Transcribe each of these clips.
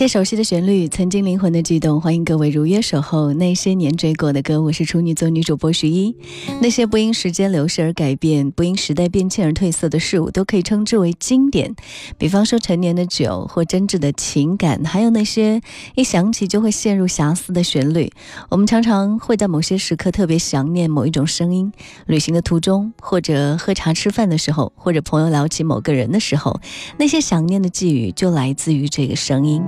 些熟悉的旋律，曾经灵魂的悸动，欢迎各位如约守候那些年追过的歌。我是处女座女主播徐一。那些不因时间流逝而改变，不因时代变迁而褪色的事物，都可以称之为经典。比方说陈年的酒，或真挚的情感，还有那些一想起就会陷入遐思的旋律。我们常常会在某些时刻特别想念某一种声音。旅行的途中，或者喝茶吃饭的时候，或者朋友聊起某个人的时候，那些想念的寄语就来自于这个声音。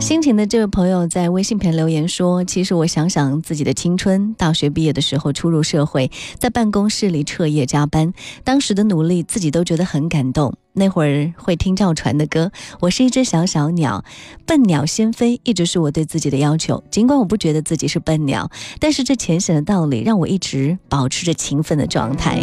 心情的这位朋友在微信旁留言说：“其实我想想自己的青春，大学毕业的时候初入社会，在办公室里彻夜加班，当时的努力自己都觉得很感动。那会儿会听赵传的歌，我是一只小小鸟，笨鸟先飞，一直是我对自己的要求。尽管我不觉得自己是笨鸟，但是这浅显的道理让我一直保持着勤奋的状态。”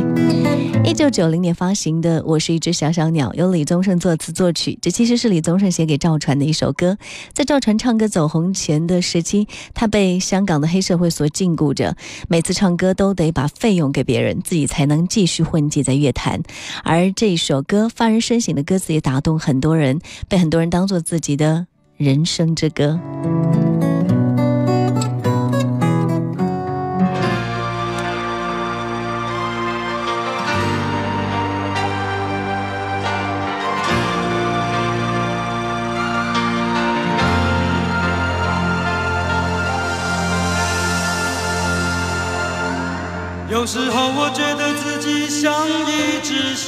一九九零年发行的《我是一只小小鸟》，由李宗盛作词作曲。这其实是李宗盛写给赵传的一首歌。在赵传唱歌走红前的时期，他被香港的黑社会所禁锢着，每次唱歌都得把费用给别人，自己才能继续混迹在乐坛。而这首歌发人深省的歌词也打动很多人，被很多人当做自己的人生之歌。有时候我觉得自己像一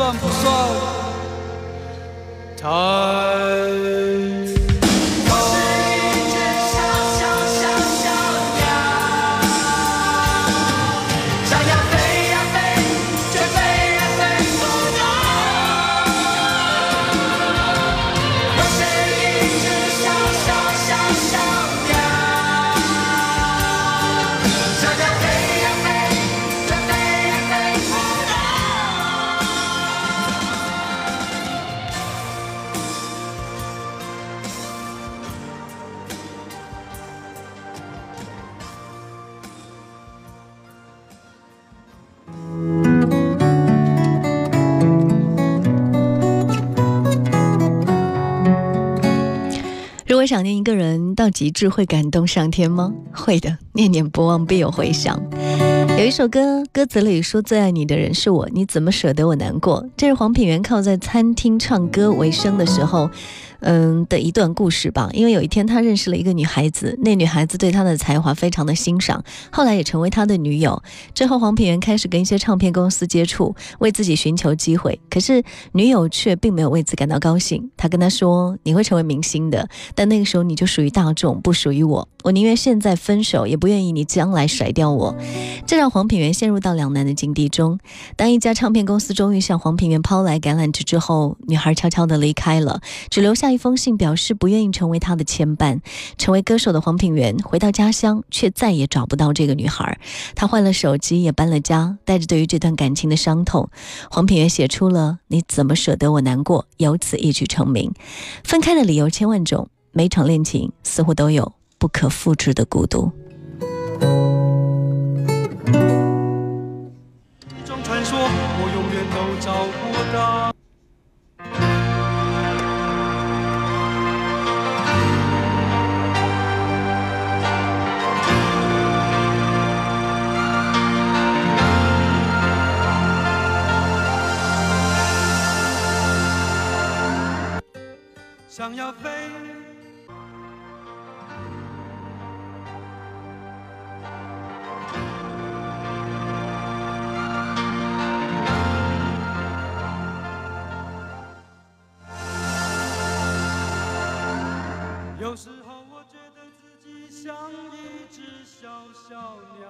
算不算？太想念一个人到极致，会感动上天吗？会的，念念不忘必有回响。有一首歌，歌词里说最爱你的人是我，你怎么舍得我难过？这是黄品源靠在餐厅唱歌为生的时候，嗯的一段故事吧。因为有一天他认识了一个女孩子，那女孩子对他的才华非常的欣赏，后来也成为他的女友。之后黄品源开始跟一些唱片公司接触，为自己寻求机会。可是女友却并没有为此感到高兴。他跟他说：“你会成为明星的，但那个时候你就属于大众，不属于我。我宁愿现在分手，也不愿意你将来甩掉我。”这让黄品源陷入到两难的境地中。当一家唱片公司终于向黄品源抛来橄榄枝之后，女孩悄悄地离开了，只留下一封信，表示不愿意成为他的牵绊。成为歌手的黄品源回到家乡，却再也找不到这个女孩。他换了手机，也搬了家，带着对于这段感情的伤痛，黄品源写出了“你怎么舍得我难过”，由此一举成名。分开的理由千万种，每场恋情似乎都有不可复制的孤独。一种传说，我永远都找不到。想要飞。有时候我觉得自己像一只小小鸟。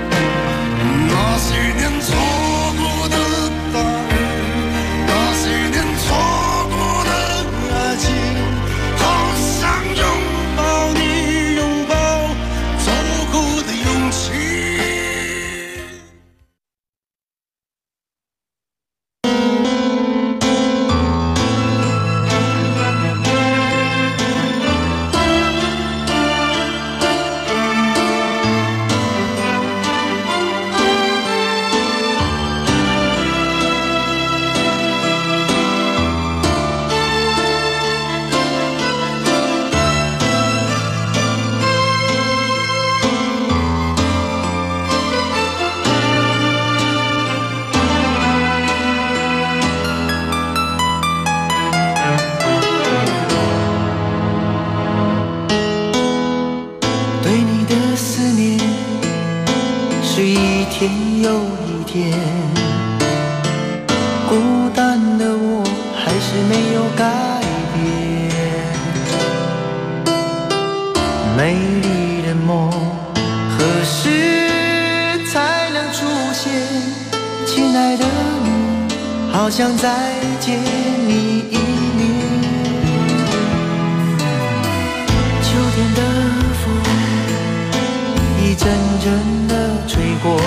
美丽的梦何时才能出现？亲爱的你，好想再见你一面。秋天的风一阵阵的吹过，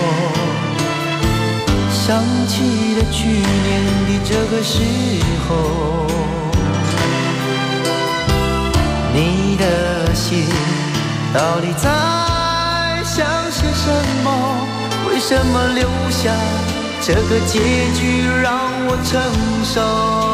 想起了去年的这个时候，你的心到底在想些什么？为什么留下这个结局让我承受？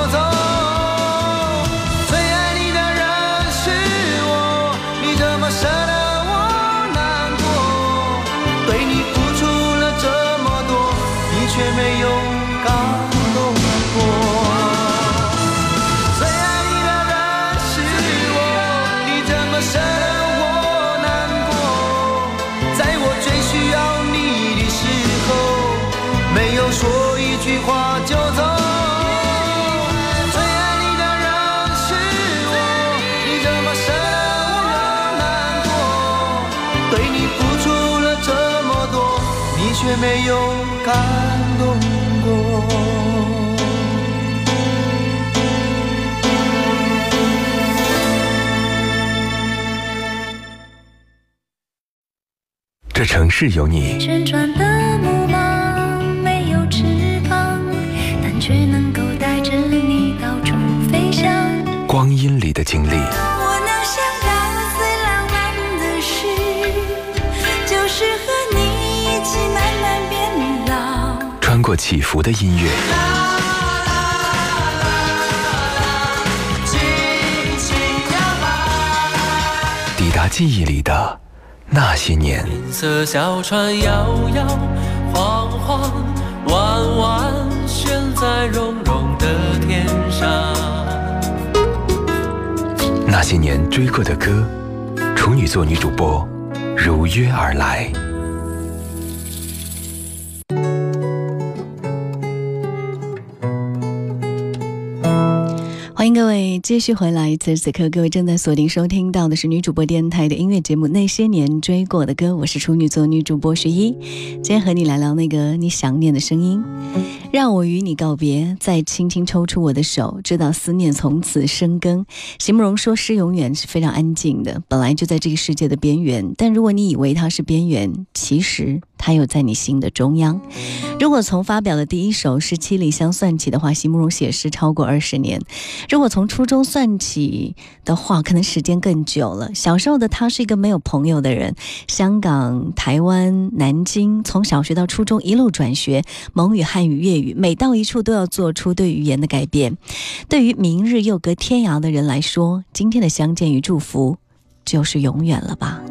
却没有感动过。这城市有你，旋转的木马没有翅膀，但却能够带着你到处飞翔。光阴里的经历，过起伏的音乐，抵达记忆里的那些年。银色小船摇摇晃晃，弯弯悬在绒绒的天上。那些年追过的歌，处女座女主播如约而来。各位继续回来，此时此刻各位正在锁定收听到的是女主播电台的音乐节目《那些年追过的歌》，我是处女座女主播徐一，今天和你来聊那个你想念的声音，让我与你告别，再轻轻抽出我的手，直到思念从此生根。席慕容说诗永远是非常安静的，本来就在这个世界的边缘，但如果你以为它是边缘，其实它又在你心的中央。如果从发表的第一首诗《七里香》算起的话，席慕容写诗超过二十年。如果从初中算起的话，可能时间更久了。小时候的他是一个没有朋友的人，香港、台湾、南京，从小学到初中一路转学，蒙语、汉语、粤语，每到一处都要做出对语言的改变。对于明日又隔天涯的人来说，今天的相见与祝福，就是永远了吧。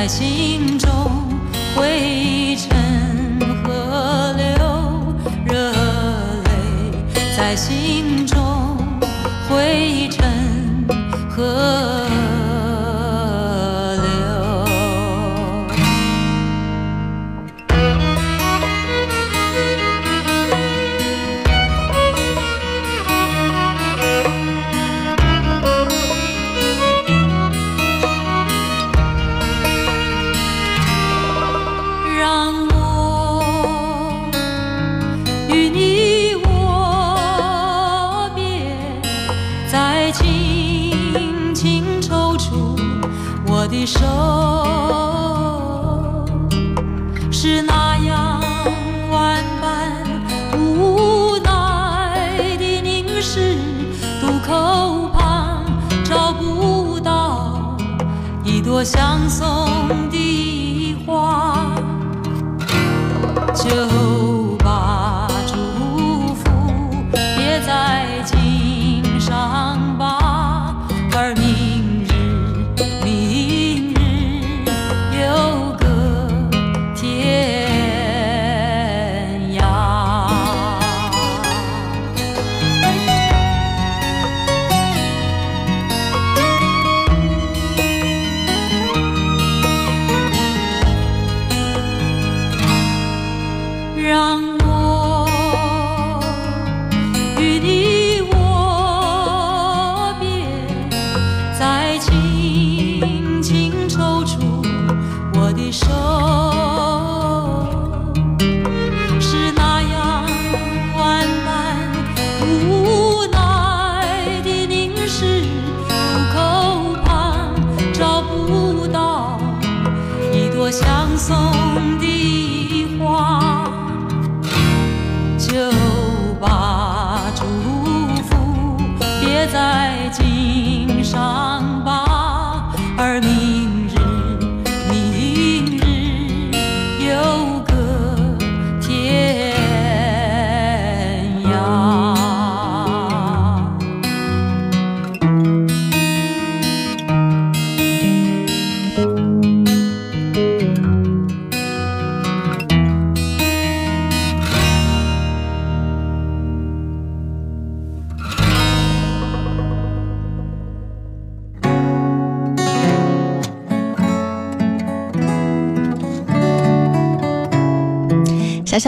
在心中汇成河流，热泪在心中汇成河的手，是那样万般无奈的凝视，渡口旁找不到一朵相送的花。就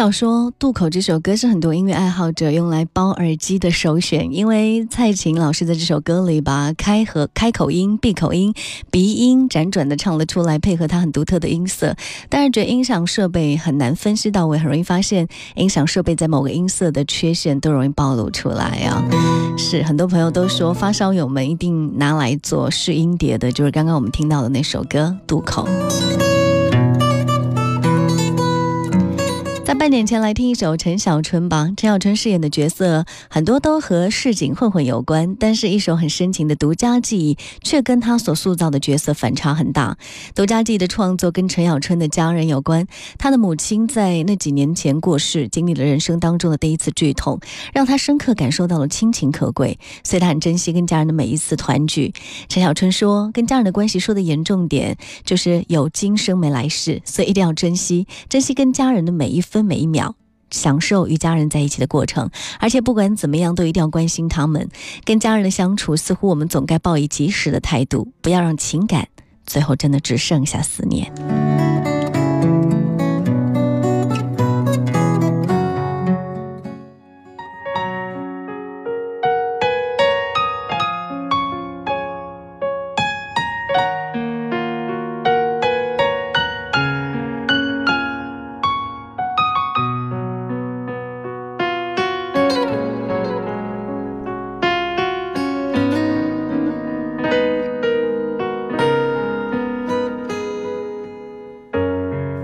小小说《渡口》这首歌是很多音乐爱好者用来包耳机的首选，因为蔡琴老师在这首歌里把开合、开口音、闭口音、鼻音辗转的唱了出来，配合他很独特的音色。但是觉得音响设备很难分析到位，很容易发现音响设备在某个音色的缺陷都容易暴露出来啊。是很多朋友都说，发烧友们一定拿来做试音碟的，就是刚刚我们听到的那首歌《渡口》。在半点前来听一首陈小春吧。陈小春饰演的角色很多都和市井混混有关，但是一首很深情的独家记忆却跟他所塑造的角色反差很大。独家记忆的创作跟陈小春的家人有关，他的母亲在那几年前过世，经历了人生当中的第一次剧痛，让他深刻感受到了亲情可贵，所以他很珍惜跟家人的每一次团聚。陈小春说，跟家人的关系说的严重点，就是有今生没来世，所以一定要珍惜，珍惜跟家人的每一分。每一秒，享受与家人在一起的过程，而且不管怎么样，都一定要关心他们。跟家人的相处，似乎我们总该抱以及时的态度，不要让情感最后真的只剩下思念。